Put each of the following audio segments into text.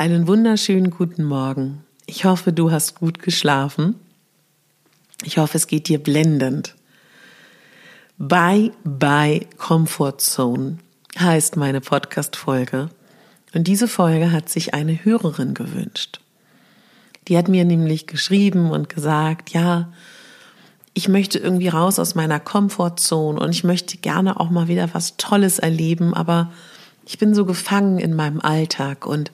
Einen wunderschönen guten Morgen. Ich hoffe, du hast gut geschlafen. Ich hoffe, es geht dir blendend. Bye bye Comfort Zone heißt meine Podcast-Folge. Und diese Folge hat sich eine Hörerin gewünscht. Die hat mir nämlich geschrieben und gesagt, ja, ich möchte irgendwie raus aus meiner Comfortzone und ich möchte gerne auch mal wieder was Tolles erleben, aber ich bin so gefangen in meinem Alltag und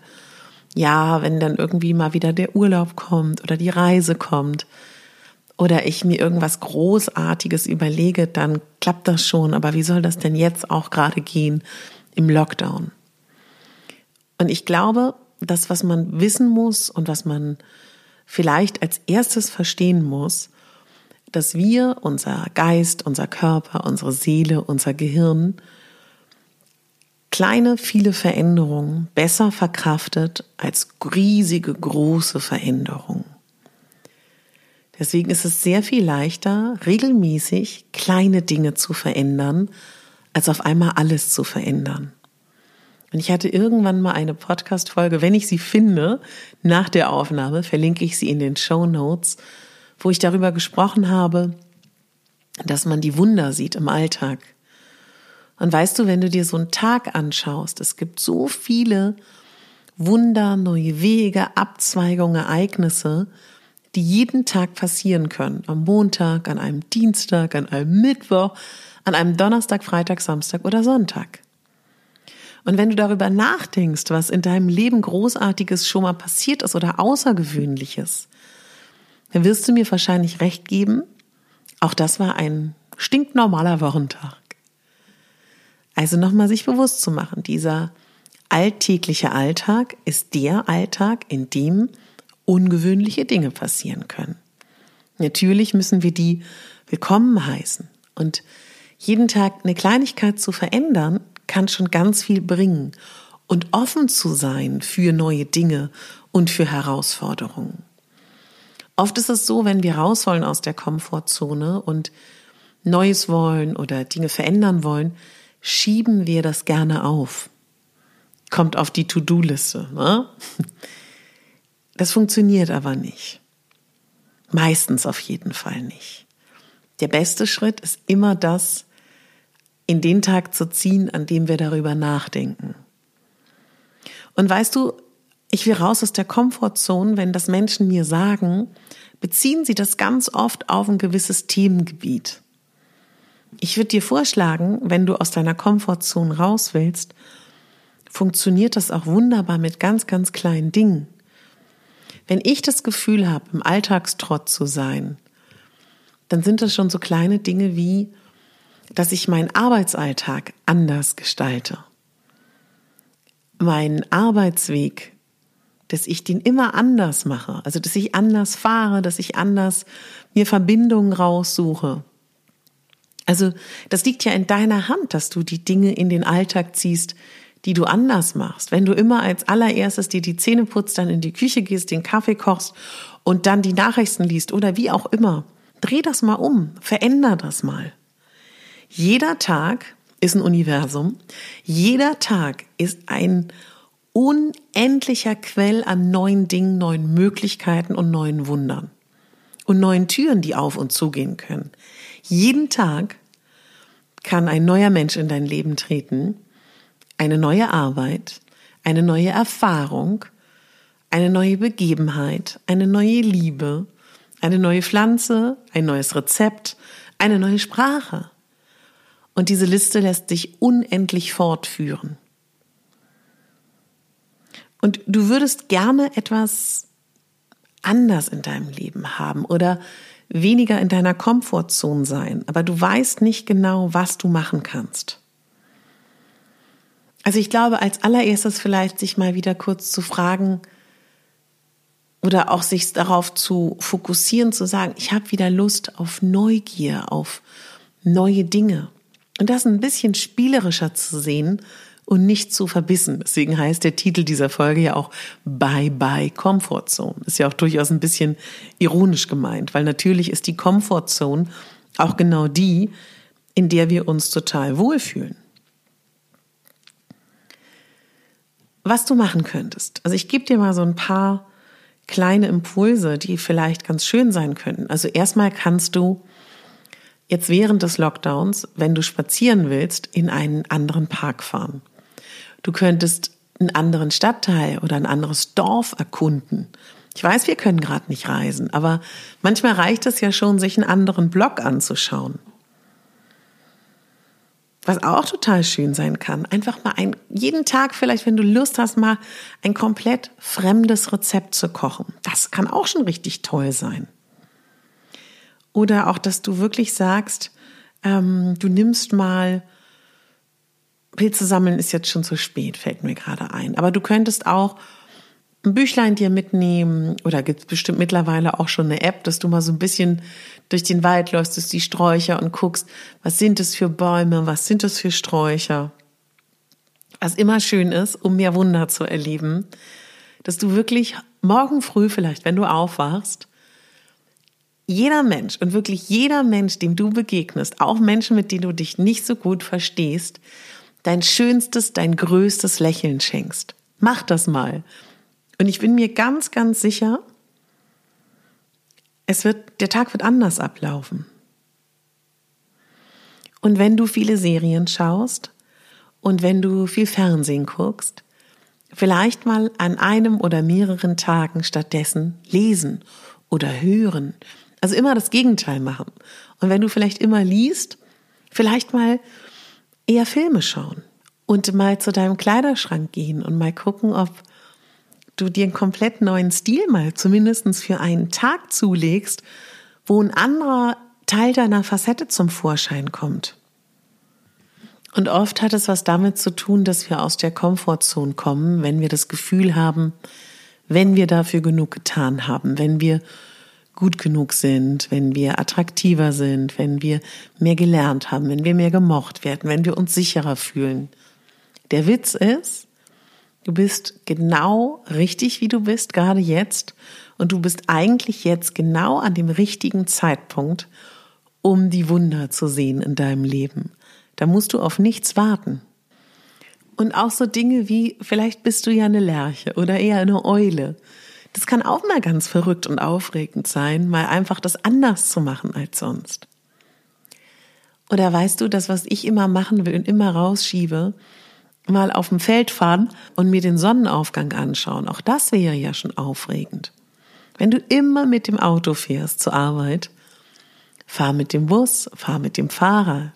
ja, wenn dann irgendwie mal wieder der Urlaub kommt oder die Reise kommt oder ich mir irgendwas Großartiges überlege, dann klappt das schon. Aber wie soll das denn jetzt auch gerade gehen im Lockdown? Und ich glaube, das, was man wissen muss und was man vielleicht als erstes verstehen muss, dass wir, unser Geist, unser Körper, unsere Seele, unser Gehirn kleine, viele Veränderungen besser verkraftet als riesige, große Veränderungen. Deswegen ist es sehr viel leichter, regelmäßig kleine Dinge zu verändern, als auf einmal alles zu verändern. Und ich hatte irgendwann mal eine Podcast-Folge, wenn ich sie finde, nach der Aufnahme, verlinke ich sie in den Show Notes, wo ich darüber gesprochen habe, dass man die Wunder sieht im Alltag. Und weißt du, wenn du dir so einen Tag anschaust, es gibt so viele Wunder, neue Wege, Abzweigungen, Ereignisse, die jeden Tag passieren können. Am Montag, an einem Dienstag, an einem Mittwoch, an einem Donnerstag, Freitag, Samstag oder Sonntag. Und wenn du darüber nachdenkst, was in deinem Leben Großartiges schon mal passiert ist oder Außergewöhnliches, dann wirst du mir wahrscheinlich recht geben, auch das war ein stinknormaler Wochentag. Also nochmal sich bewusst zu machen, dieser alltägliche Alltag ist der Alltag, in dem ungewöhnliche Dinge passieren können. Natürlich müssen wir die willkommen heißen und jeden Tag eine Kleinigkeit zu verändern, kann schon ganz viel bringen und offen zu sein für neue Dinge und für Herausforderungen. Oft ist es so, wenn wir raus wollen aus der Komfortzone und Neues wollen oder Dinge verändern wollen, schieben wir das gerne auf. Kommt auf die To-Do-Liste. Ne? Das funktioniert aber nicht. Meistens auf jeden Fall nicht. Der beste Schritt ist immer das, in den Tag zu ziehen, an dem wir darüber nachdenken. Und weißt du, ich will raus aus der Komfortzone, wenn das Menschen mir sagen, beziehen sie das ganz oft auf ein gewisses Themengebiet. Ich würde dir vorschlagen, wenn du aus deiner Komfortzone raus willst, funktioniert das auch wunderbar mit ganz, ganz kleinen Dingen. Wenn ich das Gefühl habe, im Alltagstrott zu sein, dann sind das schon so kleine Dinge wie, dass ich meinen Arbeitsalltag anders gestalte. Meinen Arbeitsweg, dass ich den immer anders mache, also dass ich anders fahre, dass ich anders mir Verbindungen raussuche. Also das liegt ja in deiner Hand, dass du die Dinge in den Alltag ziehst, die du anders machst. Wenn du immer als allererstes dir die Zähne putzt, dann in die Küche gehst, den Kaffee kochst und dann die Nachrichten liest oder wie auch immer, dreh das mal um, veränder das mal. Jeder Tag ist ein Universum. Jeder Tag ist ein unendlicher Quell an neuen Dingen, neuen Möglichkeiten und neuen Wundern. Und neuen Türen, die auf und zugehen können. Jeden Tag kann ein neuer Mensch in dein Leben treten, eine neue Arbeit, eine neue Erfahrung, eine neue Begebenheit, eine neue Liebe, eine neue Pflanze, ein neues Rezept, eine neue Sprache. Und diese Liste lässt sich unendlich fortführen. Und du würdest gerne etwas anders in deinem Leben haben oder weniger in deiner Komfortzone sein, aber du weißt nicht genau, was du machen kannst. Also ich glaube, als allererstes vielleicht sich mal wieder kurz zu fragen oder auch sich darauf zu fokussieren, zu sagen, ich habe wieder Lust auf Neugier, auf neue Dinge. Und das ein bisschen spielerischer zu sehen und nicht zu verbissen. Deswegen heißt der Titel dieser Folge ja auch Bye Bye Comfort Zone. Ist ja auch durchaus ein bisschen ironisch gemeint, weil natürlich ist die Comfort Zone auch genau die, in der wir uns total wohlfühlen. Was du machen könntest. Also ich gebe dir mal so ein paar kleine Impulse, die vielleicht ganz schön sein könnten. Also erstmal kannst du jetzt während des Lockdowns, wenn du spazieren willst, in einen anderen Park fahren. Du könntest einen anderen Stadtteil oder ein anderes Dorf erkunden. Ich weiß, wir können gerade nicht reisen, aber manchmal reicht es ja schon, sich einen anderen Blog anzuschauen. Was auch total schön sein kann, einfach mal ein, jeden Tag vielleicht, wenn du Lust hast, mal ein komplett fremdes Rezept zu kochen. Das kann auch schon richtig toll sein. Oder auch, dass du wirklich sagst, ähm, du nimmst mal, Pilze sammeln ist jetzt schon zu spät, fällt mir gerade ein. Aber du könntest auch ein Büchlein dir mitnehmen oder gibt es bestimmt mittlerweile auch schon eine App, dass du mal so ein bisschen durch den Wald läufst, durch die Sträucher und guckst, was sind es für Bäume, was sind es für Sträucher. Was immer schön ist, um mehr Wunder zu erleben, dass du wirklich morgen früh vielleicht, wenn du aufwachst, jeder Mensch und wirklich jeder Mensch, dem du begegnest, auch Menschen, mit denen du dich nicht so gut verstehst, dein schönstes, dein größtes Lächeln schenkst. Mach das mal. Und ich bin mir ganz, ganz sicher, es wird, der Tag wird anders ablaufen. Und wenn du viele Serien schaust und wenn du viel Fernsehen guckst, vielleicht mal an einem oder mehreren Tagen stattdessen lesen oder hören also immer das Gegenteil machen. Und wenn du vielleicht immer liest, vielleicht mal eher Filme schauen und mal zu deinem Kleiderschrank gehen und mal gucken, ob du dir einen komplett neuen Stil mal zumindest für einen Tag zulegst, wo ein anderer Teil deiner Facette zum Vorschein kommt. Und oft hat es was damit zu tun, dass wir aus der Komfortzone kommen, wenn wir das Gefühl haben, wenn wir dafür genug getan haben, wenn wir gut genug sind, wenn wir attraktiver sind, wenn wir mehr gelernt haben, wenn wir mehr gemocht werden, wenn wir uns sicherer fühlen. Der Witz ist, du bist genau richtig, wie du bist, gerade jetzt. Und du bist eigentlich jetzt genau an dem richtigen Zeitpunkt, um die Wunder zu sehen in deinem Leben. Da musst du auf nichts warten. Und auch so Dinge wie, vielleicht bist du ja eine Lerche oder eher eine Eule. Das kann auch mal ganz verrückt und aufregend sein, mal einfach das anders zu machen als sonst. Oder weißt du, das, was ich immer machen will und immer rausschiebe, mal auf dem Feld fahren und mir den Sonnenaufgang anschauen. Auch das wäre ja schon aufregend. Wenn du immer mit dem Auto fährst zur Arbeit, fahr mit dem Bus, fahr mit dem Fahrrad.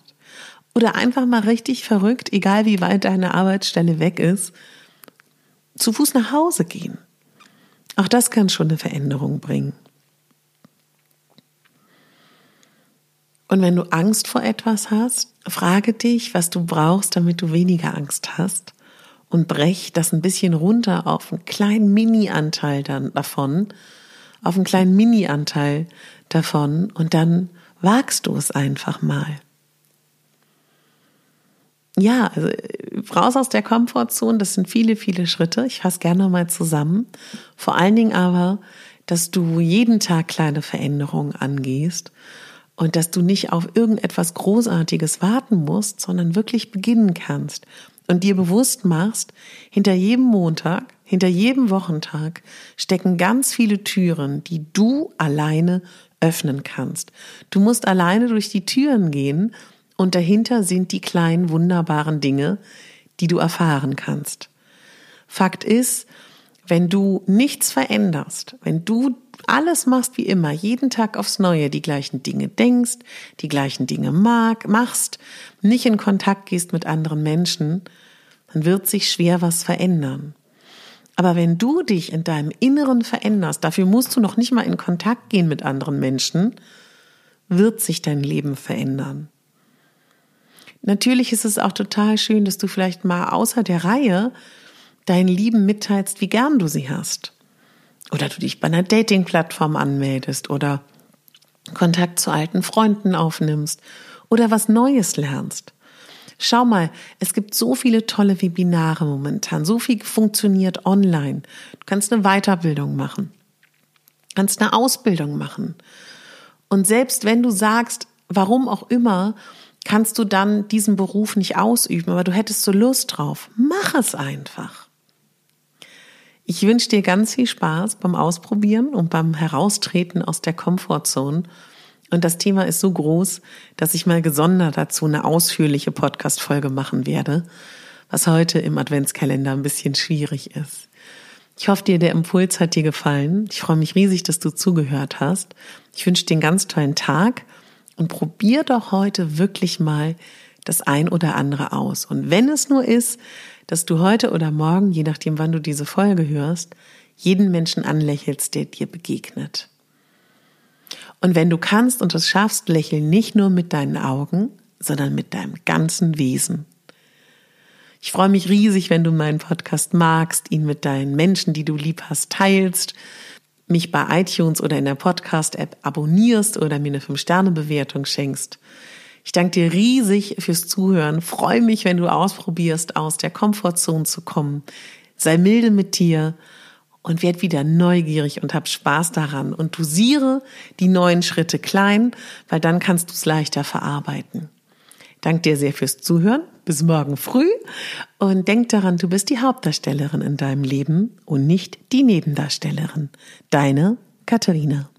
Oder einfach mal richtig verrückt, egal wie weit deine Arbeitsstelle weg ist, zu Fuß nach Hause gehen. Auch das kann schon eine Veränderung bringen. Und wenn du Angst vor etwas hast, frage dich, was du brauchst, damit du weniger Angst hast und brech das ein bisschen runter auf einen kleinen Mini-Anteil davon, auf einen kleinen Mini-Anteil davon und dann wagst du es einfach mal. Ja, also raus aus der Komfortzone, das sind viele, viele Schritte. Ich fasse gerne mal zusammen. Vor allen Dingen aber, dass du jeden Tag kleine Veränderungen angehst und dass du nicht auf irgendetwas Großartiges warten musst, sondern wirklich beginnen kannst und dir bewusst machst, hinter jedem Montag, hinter jedem Wochentag stecken ganz viele Türen, die du alleine öffnen kannst. Du musst alleine durch die Türen gehen und dahinter sind die kleinen wunderbaren Dinge, die du erfahren kannst. Fakt ist, wenn du nichts veränderst, wenn du alles machst wie immer, jeden Tag aufs Neue die gleichen Dinge denkst, die gleichen Dinge mag, machst, nicht in Kontakt gehst mit anderen Menschen, dann wird sich schwer was verändern. Aber wenn du dich in deinem Inneren veränderst, dafür musst du noch nicht mal in Kontakt gehen mit anderen Menschen, wird sich dein Leben verändern. Natürlich ist es auch total schön, dass du vielleicht mal außer der Reihe deinen Lieben mitteilst, wie gern du sie hast. Oder du dich bei einer Dating-Plattform anmeldest oder Kontakt zu alten Freunden aufnimmst oder was Neues lernst. Schau mal, es gibt so viele tolle Webinare momentan, so viel funktioniert online. Du kannst eine Weiterbildung machen, kannst eine Ausbildung machen. Und selbst wenn du sagst, warum auch immer, kannst du dann diesen Beruf nicht ausüben, aber du hättest so Lust drauf, mach es einfach. Ich wünsche dir ganz viel Spaß beim Ausprobieren und beim Heraustreten aus der Komfortzone. Und das Thema ist so groß, dass ich mal gesondert dazu eine ausführliche Podcast-Folge machen werde, was heute im Adventskalender ein bisschen schwierig ist. Ich hoffe dir, der Impuls hat dir gefallen. Ich freue mich riesig, dass du zugehört hast. Ich wünsche dir einen ganz tollen Tag und probier doch heute wirklich mal das ein oder andere aus. Und wenn es nur ist, dass du heute oder morgen, je nachdem, wann du diese Folge hörst, jeden Menschen anlächelst, der dir begegnet. Und wenn du kannst und es schaffst, lächeln nicht nur mit deinen Augen, sondern mit deinem ganzen Wesen. Ich freue mich riesig, wenn du meinen Podcast magst, ihn mit deinen Menschen, die du lieb hast, teilst, mich bei iTunes oder in der Podcast-App abonnierst oder mir eine 5-Sterne-Bewertung schenkst. Ich danke dir riesig fürs Zuhören. Freue mich, wenn du ausprobierst, aus der Komfortzone zu kommen. Sei milde mit dir und werd wieder neugierig und hab Spaß daran und dosiere die neuen Schritte klein, weil dann kannst du es leichter verarbeiten. Danke dir sehr fürs Zuhören. Bis morgen früh und denk daran, du bist die Hauptdarstellerin in deinem Leben und nicht die Nebendarstellerin. Deine Katharina.